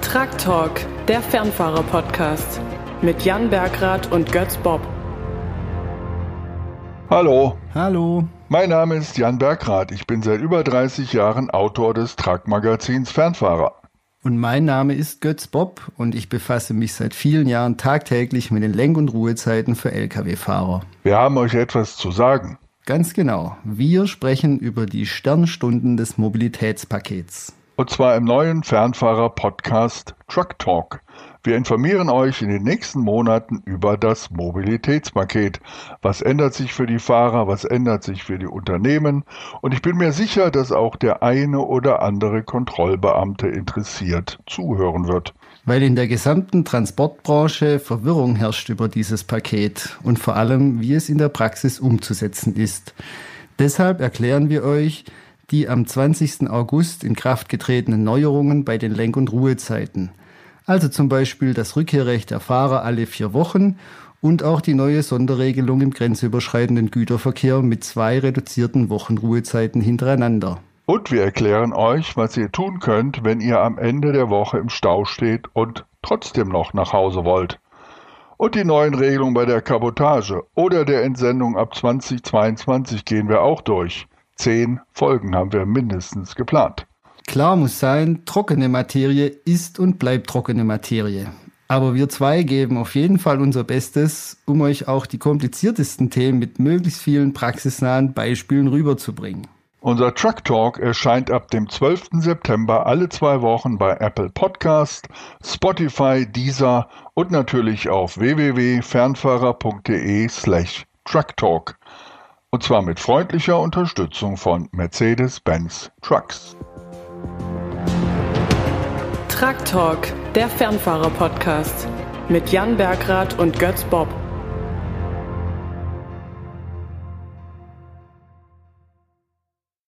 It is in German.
Truck Talk, der Fernfahrer-Podcast mit Jan Bergrath und Götz Bob. Hallo, Hallo. mein Name ist Jan Bergrath. Ich bin seit über 30 Jahren Autor des Truck-Magazins Fernfahrer. Und mein Name ist Götz Bob und ich befasse mich seit vielen Jahren tagtäglich mit den Lenk- und Ruhezeiten für Lkw-Fahrer. Wir haben euch etwas zu sagen. Ganz genau. Wir sprechen über die Sternstunden des Mobilitätspakets. Und zwar im neuen Fernfahrer-Podcast Truck Talk. Wir informieren euch in den nächsten Monaten über das Mobilitätspaket. Was ändert sich für die Fahrer, was ändert sich für die Unternehmen? Und ich bin mir sicher, dass auch der eine oder andere Kontrollbeamte interessiert zuhören wird. Weil in der gesamten Transportbranche Verwirrung herrscht über dieses Paket und vor allem, wie es in der Praxis umzusetzen ist. Deshalb erklären wir euch die am 20. August in Kraft getretenen Neuerungen bei den Lenk- und Ruhezeiten. Also zum Beispiel das Rückkehrrecht der Fahrer alle vier Wochen und auch die neue Sonderregelung im grenzüberschreitenden Güterverkehr mit zwei reduzierten Wochenruhezeiten hintereinander. Und wir erklären euch, was ihr tun könnt, wenn ihr am Ende der Woche im Stau steht und trotzdem noch nach Hause wollt. Und die neuen Regelungen bei der Kabotage oder der Entsendung ab 2022 gehen wir auch durch. Zehn Folgen haben wir mindestens geplant. Klar muss sein, trockene Materie ist und bleibt trockene Materie. Aber wir zwei geben auf jeden Fall unser Bestes, um euch auch die kompliziertesten Themen mit möglichst vielen praxisnahen Beispielen rüberzubringen. Unser Truck Talk erscheint ab dem 12. September alle zwei Wochen bei Apple Podcast, Spotify, Deezer und natürlich auf www.fernfahrer.de slash trucktalk. Und zwar mit freundlicher Unterstützung von Mercedes-Benz Trucks. Truck Talk, der Fernfahrer-Podcast mit Jan Bergrath und Götz Bob.